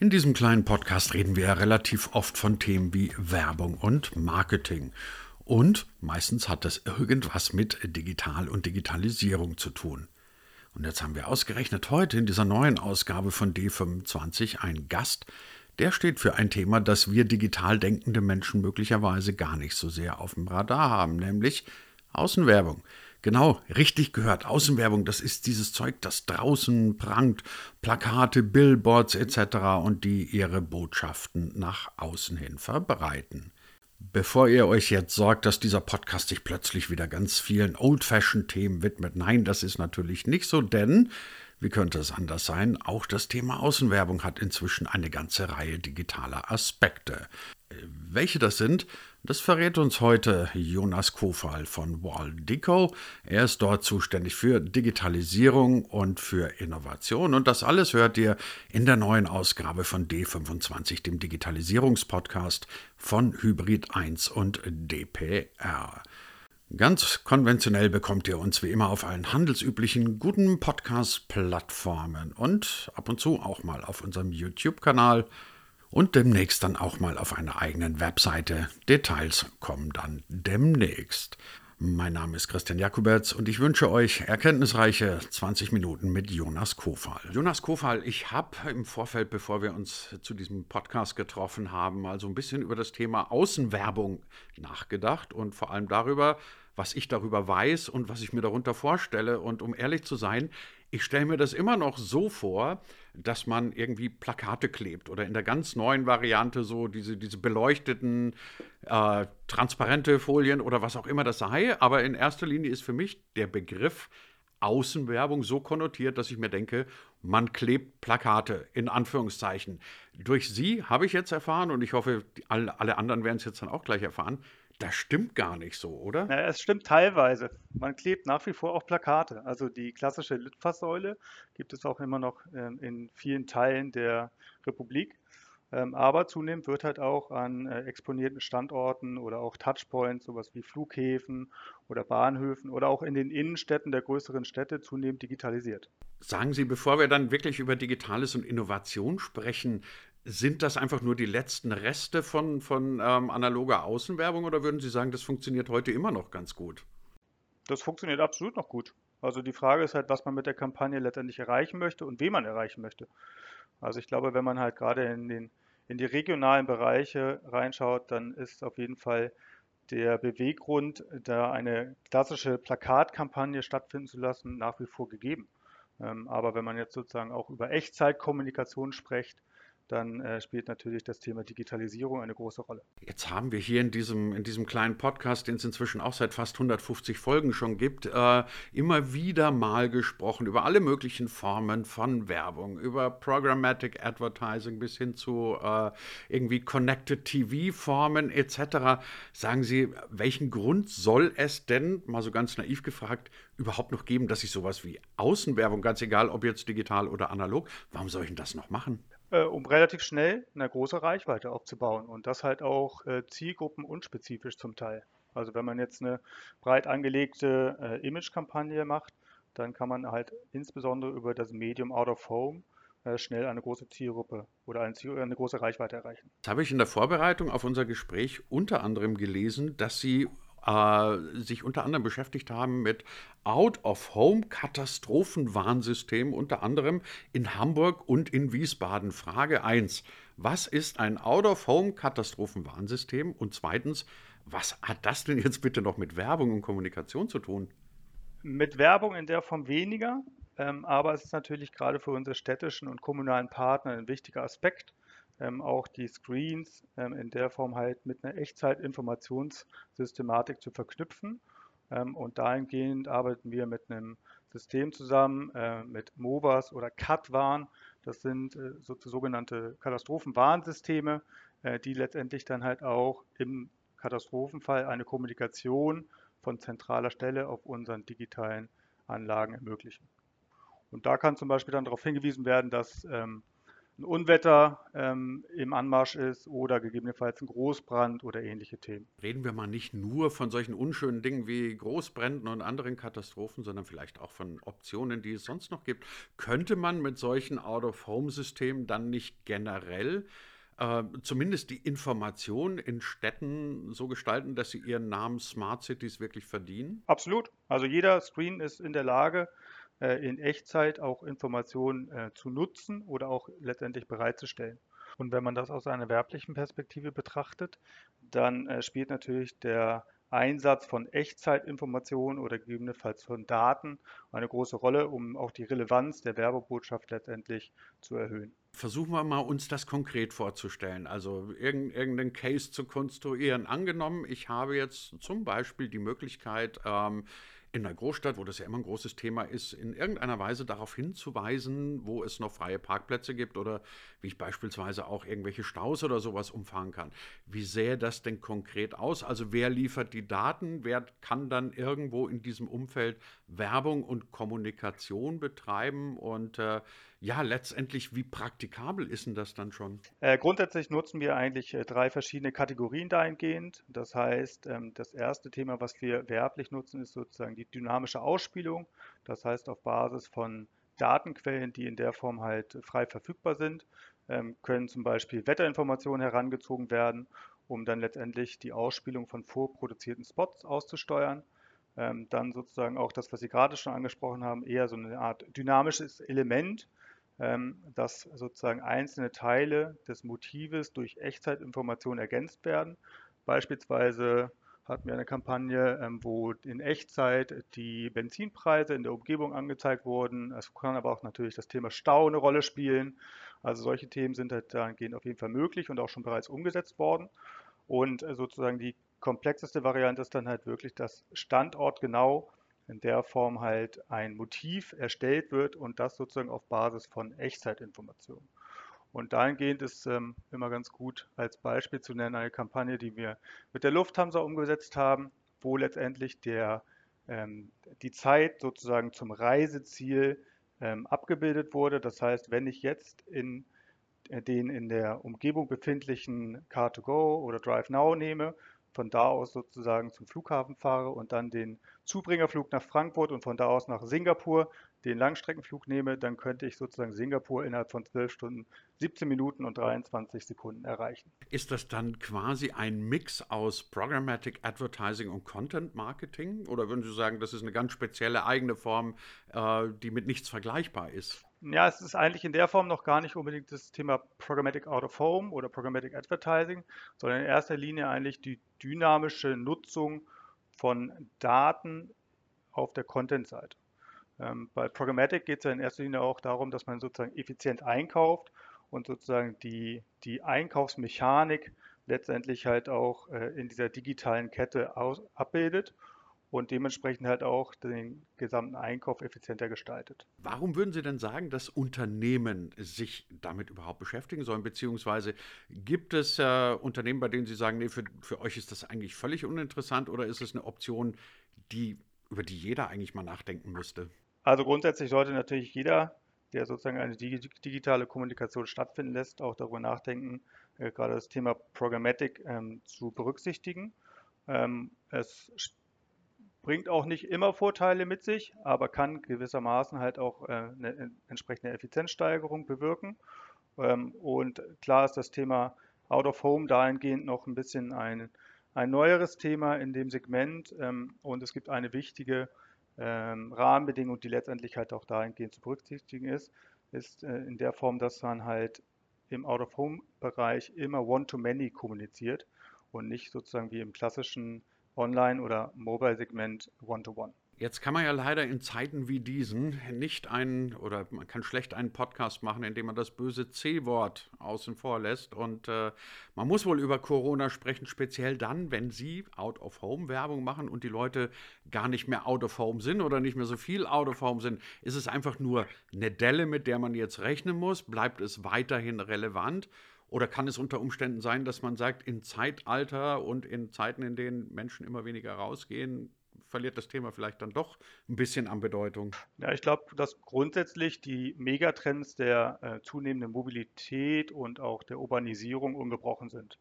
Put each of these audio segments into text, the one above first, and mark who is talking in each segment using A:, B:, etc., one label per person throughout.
A: In diesem kleinen Podcast reden wir ja relativ oft von Themen wie Werbung und Marketing. Und meistens hat das irgendwas mit Digital und Digitalisierung zu tun. Und jetzt haben wir ausgerechnet heute in dieser neuen Ausgabe von D25 einen Gast, der steht für ein Thema, das wir digital denkende Menschen möglicherweise gar nicht so sehr auf dem Radar haben, nämlich Außenwerbung. Genau, richtig gehört. Außenwerbung, das ist dieses Zeug, das draußen prangt. Plakate, Billboards etc. und die ihre Botschaften nach außen hin verbreiten. Bevor ihr euch jetzt sorgt, dass dieser Podcast sich plötzlich wieder ganz vielen Old-Fashioned-Themen widmet, nein, das ist natürlich nicht so, denn, wie könnte es anders sein, auch das Thema Außenwerbung hat inzwischen eine ganze Reihe digitaler Aspekte. Welche das sind, das verrät uns heute Jonas Kofal von Waldico. Er ist dort zuständig für Digitalisierung und für Innovation. Und das alles hört ihr in der neuen Ausgabe von D25, dem Digitalisierungspodcast von Hybrid 1 und DPR. Ganz konventionell bekommt ihr uns wie immer auf allen handelsüblichen guten Podcast-Plattformen und ab und zu auch mal auf unserem YouTube-Kanal und demnächst dann auch mal auf einer eigenen Webseite. Details kommen dann demnächst. Mein Name ist Christian Jakuberts und ich wünsche euch erkenntnisreiche 20 Minuten mit Jonas Kofal. Jonas Kofal, ich habe im Vorfeld, bevor wir uns zu diesem Podcast getroffen haben, mal so ein bisschen über das Thema Außenwerbung nachgedacht und vor allem darüber, was ich darüber weiß und was ich mir darunter vorstelle. Und um ehrlich zu sein, ich stelle mir das immer noch so vor, dass man irgendwie Plakate klebt oder in der ganz neuen Variante so diese, diese beleuchteten, äh, transparente Folien oder was auch immer das sei. Aber in erster Linie ist für mich der Begriff Außenwerbung so konnotiert, dass ich mir denke, man klebt Plakate in Anführungszeichen. Durch Sie habe ich jetzt erfahren und ich hoffe, alle, alle anderen werden es jetzt dann auch gleich erfahren, das stimmt gar nicht so, oder?
B: Ja, es stimmt teilweise. Man klebt nach wie vor auch Plakate. Also die klassische Litfaßsäule gibt es auch immer noch ähm, in vielen Teilen der Republik. Ähm, aber zunehmend wird halt auch an äh, exponierten Standorten oder auch Touchpoints, sowas wie Flughäfen oder Bahnhöfen oder auch in den Innenstädten der größeren Städte zunehmend digitalisiert.
A: Sagen Sie, bevor wir dann wirklich über Digitales und Innovation sprechen, sind das einfach nur die letzten Reste von, von ähm, analoger Außenwerbung oder würden Sie sagen, das funktioniert heute immer noch ganz gut?
B: Das funktioniert absolut noch gut. Also die Frage ist halt, was man mit der Kampagne letztendlich erreichen möchte und wen man erreichen möchte. Also ich glaube, wenn man halt gerade in, den, in die regionalen Bereiche reinschaut, dann ist auf jeden Fall der Beweggrund, da eine klassische Plakatkampagne stattfinden zu lassen, nach wie vor gegeben. Ähm, aber wenn man jetzt sozusagen auch über Echtzeitkommunikation spricht, dann äh, spielt natürlich das Thema Digitalisierung eine große Rolle.
A: Jetzt haben wir hier in diesem, in diesem kleinen Podcast, den es inzwischen auch seit fast 150 Folgen schon gibt, äh, immer wieder mal gesprochen über alle möglichen Formen von Werbung, über Programmatic Advertising bis hin zu äh, irgendwie Connected TV-Formen etc. Sagen Sie, welchen Grund soll es denn, mal so ganz naiv gefragt, überhaupt noch geben, dass ich sowas wie Außenwerbung, ganz egal ob jetzt digital oder analog, warum soll ich denn das noch machen?
B: Äh, um relativ schnell eine große Reichweite aufzubauen und das halt auch äh, zielgruppenunspezifisch zum Teil. Also wenn man jetzt eine breit angelegte äh, Image-Kampagne macht, dann kann man halt insbesondere über das Medium Out of Home äh, schnell eine große Zielgruppe oder eine, Ziel eine große Reichweite erreichen.
A: Das habe ich in der Vorbereitung auf unser Gespräch unter anderem gelesen, dass Sie äh, sich unter anderem beschäftigt haben mit Out-of-Home-Katastrophenwarnsystemen, unter anderem in Hamburg und in Wiesbaden. Frage 1. Was ist ein Out-of-Home-Katastrophenwarnsystem? Und zweitens, was hat das denn jetzt bitte noch mit Werbung und Kommunikation zu tun?
B: Mit Werbung in der Form weniger, ähm, aber es ist natürlich gerade für unsere städtischen und kommunalen Partner ein wichtiger Aspekt ähm, auch die Screens ähm, in der Form halt mit einer Echtzeit-Informationssystematik zu verknüpfen. Ähm, und dahingehend arbeiten wir mit einem System zusammen, äh, mit MOVAS oder CAT-Warn. Das sind äh, so, sogenannte Katastrophenwarnsysteme, äh, die letztendlich dann halt auch im Katastrophenfall eine Kommunikation von zentraler Stelle auf unseren digitalen Anlagen ermöglichen. Und da kann zum Beispiel dann darauf hingewiesen werden, dass ähm, ein Unwetter ähm, im Anmarsch ist oder gegebenenfalls ein Großbrand oder ähnliche Themen.
A: Reden wir mal nicht nur von solchen unschönen Dingen wie Großbränden und anderen Katastrophen, sondern vielleicht auch von Optionen, die es sonst noch gibt. Könnte man mit solchen Out-of-Home-Systemen dann nicht generell äh, zumindest die Information in Städten so gestalten, dass sie ihren Namen Smart Cities wirklich verdienen?
B: Absolut. Also jeder Screen ist in der Lage, in Echtzeit auch Informationen äh, zu nutzen oder auch letztendlich bereitzustellen. Und wenn man das aus einer werblichen Perspektive betrachtet, dann äh, spielt natürlich der Einsatz von Echtzeitinformationen oder gegebenenfalls von Daten eine große Rolle, um auch die Relevanz der Werbebotschaft letztendlich zu erhöhen.
A: Versuchen wir mal, uns das konkret vorzustellen. Also irgendeinen Case zu konstruieren. Angenommen, ich habe jetzt zum Beispiel die Möglichkeit, ähm, in einer Großstadt, wo das ja immer ein großes Thema ist, in irgendeiner Weise darauf hinzuweisen, wo es noch freie Parkplätze gibt oder wie ich beispielsweise auch irgendwelche Staus oder sowas umfahren kann. Wie sähe das denn konkret aus? Also wer liefert die Daten? Wer kann dann irgendwo in diesem Umfeld Werbung und Kommunikation betreiben? Und äh, ja, letztendlich, wie praktikabel ist denn das dann schon?
B: Äh, grundsätzlich nutzen wir eigentlich äh, drei verschiedene Kategorien dahingehend. Das heißt, ähm, das erste Thema, was wir werblich nutzen, ist sozusagen die dynamische Ausspielung. Das heißt, auf Basis von Datenquellen, die in der Form halt frei verfügbar sind, ähm, können zum Beispiel Wetterinformationen herangezogen werden, um dann letztendlich die Ausspielung von vorproduzierten Spots auszusteuern. Ähm, dann sozusagen auch das, was Sie gerade schon angesprochen haben, eher so eine Art dynamisches Element, dass sozusagen einzelne Teile des Motives durch Echtzeitinformationen ergänzt werden. Beispielsweise hatten wir eine Kampagne, ähm, wo in Echtzeit die Benzinpreise in der Umgebung angezeigt wurden. Es kann aber auch natürlich das Thema Stau eine Rolle spielen. Also solche Themen sind halt dahingehend auf jeden Fall möglich und auch schon bereits umgesetzt worden. Und äh, sozusagen die komplexeste Variante ist dann halt wirklich, dass standortgenau in der Form halt ein Motiv erstellt wird und das sozusagen auf Basis von Echtzeitinformationen. Und dahingehend ist ähm, immer ganz gut als Beispiel zu nennen eine Kampagne, die wir mit der Lufthansa umgesetzt haben, wo letztendlich der, ähm, die Zeit sozusagen zum Reiseziel ähm, abgebildet wurde. Das heißt, wenn ich jetzt in äh, den in der Umgebung befindlichen Car2Go oder DriveNow nehme von da aus sozusagen zum Flughafen fahre und dann den Zubringerflug nach Frankfurt und von da aus nach Singapur den Langstreckenflug nehme, dann könnte ich sozusagen Singapur innerhalb von 12 Stunden, 17 Minuten und 23 Sekunden erreichen.
A: Ist das dann quasi ein Mix aus Programmatic Advertising und Content Marketing? Oder würden Sie sagen, das ist eine ganz spezielle eigene Form, äh, die mit nichts vergleichbar ist?
B: Ja, es ist eigentlich in der Form noch gar nicht unbedingt das Thema Programmatic Out of Home oder Programmatic Advertising, sondern in erster Linie eigentlich die dynamische Nutzung von Daten auf der Content-Seite. Ähm, bei Programmatic geht es ja in erster Linie auch darum, dass man sozusagen effizient einkauft und sozusagen die, die Einkaufsmechanik letztendlich halt auch äh, in dieser digitalen Kette aus, abbildet und dementsprechend halt auch den gesamten Einkauf effizienter gestaltet.
A: Warum würden Sie denn sagen, dass Unternehmen sich damit überhaupt beschäftigen sollen? Beziehungsweise gibt es äh, Unternehmen, bei denen Sie sagen, nee, für, für euch ist das eigentlich völlig uninteressant oder ist es eine Option, die, über die jeder eigentlich mal nachdenken müsste?
B: Also grundsätzlich sollte natürlich jeder, der sozusagen eine digitale Kommunikation stattfinden lässt, auch darüber nachdenken, äh, gerade das Thema Programmatic ähm, zu berücksichtigen. Ähm, es bringt auch nicht immer Vorteile mit sich, aber kann gewissermaßen halt auch äh, eine entsprechende Effizienzsteigerung bewirken. Ähm, und klar ist das Thema Out of Home dahingehend noch ein bisschen ein, ein neueres Thema in dem Segment ähm, und es gibt eine wichtige ähm, Rahmenbedingung, die letztendlich halt auch dahingehend zu berücksichtigen ist, ist äh, in der Form, dass man halt im Out-of-Home-Bereich immer One-to-Many kommuniziert und nicht sozusagen wie im klassischen Online- oder Mobile-Segment One-to-One.
A: Jetzt kann man ja leider in Zeiten wie diesen nicht einen oder man kann schlecht einen Podcast machen, in dem man das böse C-Wort außen vor lässt. Und äh, man muss wohl über Corona sprechen, speziell dann, wenn Sie Out-of-Home-Werbung machen und die Leute gar nicht mehr Out-of-Home sind oder nicht mehr so viel Out-of-Home sind. Ist es einfach nur eine Delle, mit der man jetzt rechnen muss? Bleibt es weiterhin relevant? Oder kann es unter Umständen sein, dass man sagt, in Zeitalter und in Zeiten, in denen Menschen immer weniger rausgehen, verliert das Thema vielleicht dann doch ein bisschen an Bedeutung?
B: Ja, ich glaube, dass grundsätzlich die Megatrends der äh, zunehmenden Mobilität und auch der Urbanisierung ungebrochen sind.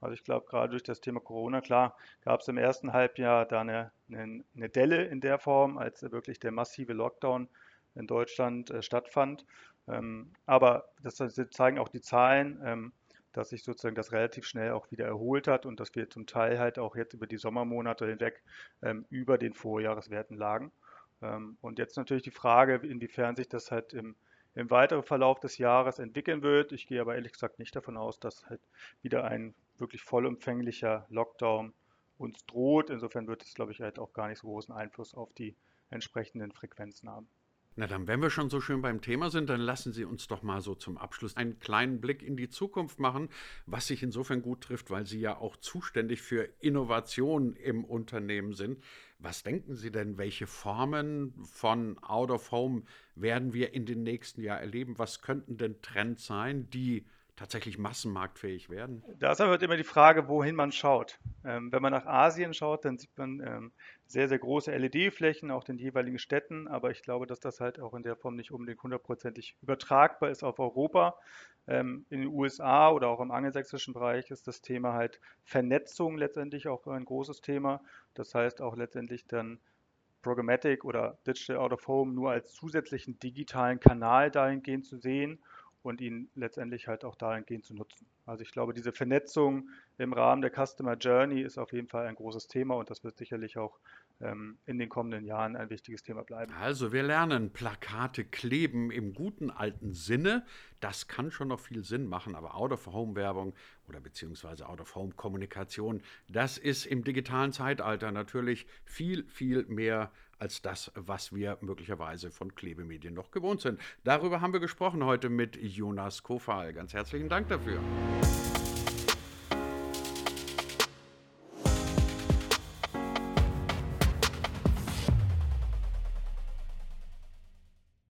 B: Also ich glaube, gerade durch das Thema Corona, klar, gab es im ersten Halbjahr da eine, eine, eine, Delle in der Form, als wirklich der massive Lockdown in Deutschland äh, stattfand. Ähm, aber das, zeigen auch die Zahlen, ähm, dass sich sozusagen das relativ schnell auch wieder erholt hat und dass wir zum Teil halt auch jetzt über die Sommermonate hinweg ähm, über den Vorjahreswerten lagen. Und jetzt natürlich die Frage, inwiefern sich das halt im, im weiteren Verlauf des Jahres entwickeln wird. Ich gehe aber ehrlich gesagt nicht davon aus, dass halt wieder ein wirklich vollumfänglicher Lockdown uns droht. Insofern wird es, glaube ich, halt auch gar nicht so großen Einfluss auf die entsprechenden Frequenzen haben.
A: Na dann, wenn wir schon so schön beim Thema sind, dann lassen Sie uns doch mal so zum Abschluss einen kleinen Blick in die Zukunft machen, was sich insofern gut trifft, weil Sie ja auch zuständig für Innovation im Unternehmen sind. Was denken Sie denn, welche Formen von Out of Home werden wir in den nächsten Jahren erleben? Was könnten denn Trends sein, die tatsächlich massenmarktfähig werden?
B: Da ist aber immer die Frage, wohin man schaut. Ähm, wenn man nach Asien schaut, dann sieht man ähm, sehr, sehr große LED-Flächen, auch in den jeweiligen Städten, aber ich glaube, dass das halt auch in der Form nicht unbedingt hundertprozentig übertragbar ist auf Europa. Ähm, in den USA oder auch im angelsächsischen Bereich ist das Thema halt Vernetzung letztendlich auch ein großes Thema. Das heißt auch letztendlich dann Programmatic oder Digital Out of Home nur als zusätzlichen digitalen Kanal dahingehend zu sehen und ihn letztendlich halt auch dahingehend zu nutzen. Also ich glaube, diese Vernetzung im Rahmen der Customer Journey ist auf jeden Fall ein großes Thema und das wird sicherlich auch ähm, in den kommenden Jahren ein wichtiges Thema bleiben.
A: Also wir lernen Plakate kleben im guten alten Sinne. Das kann schon noch viel Sinn machen, aber Out-of-Home-Werbung oder beziehungsweise Out-of-Home-Kommunikation, das ist im digitalen Zeitalter natürlich viel, viel mehr als das, was wir möglicherweise von Klebemedien noch gewohnt sind. Darüber haben wir gesprochen heute mit Jonas Kofal. Ganz herzlichen Dank dafür.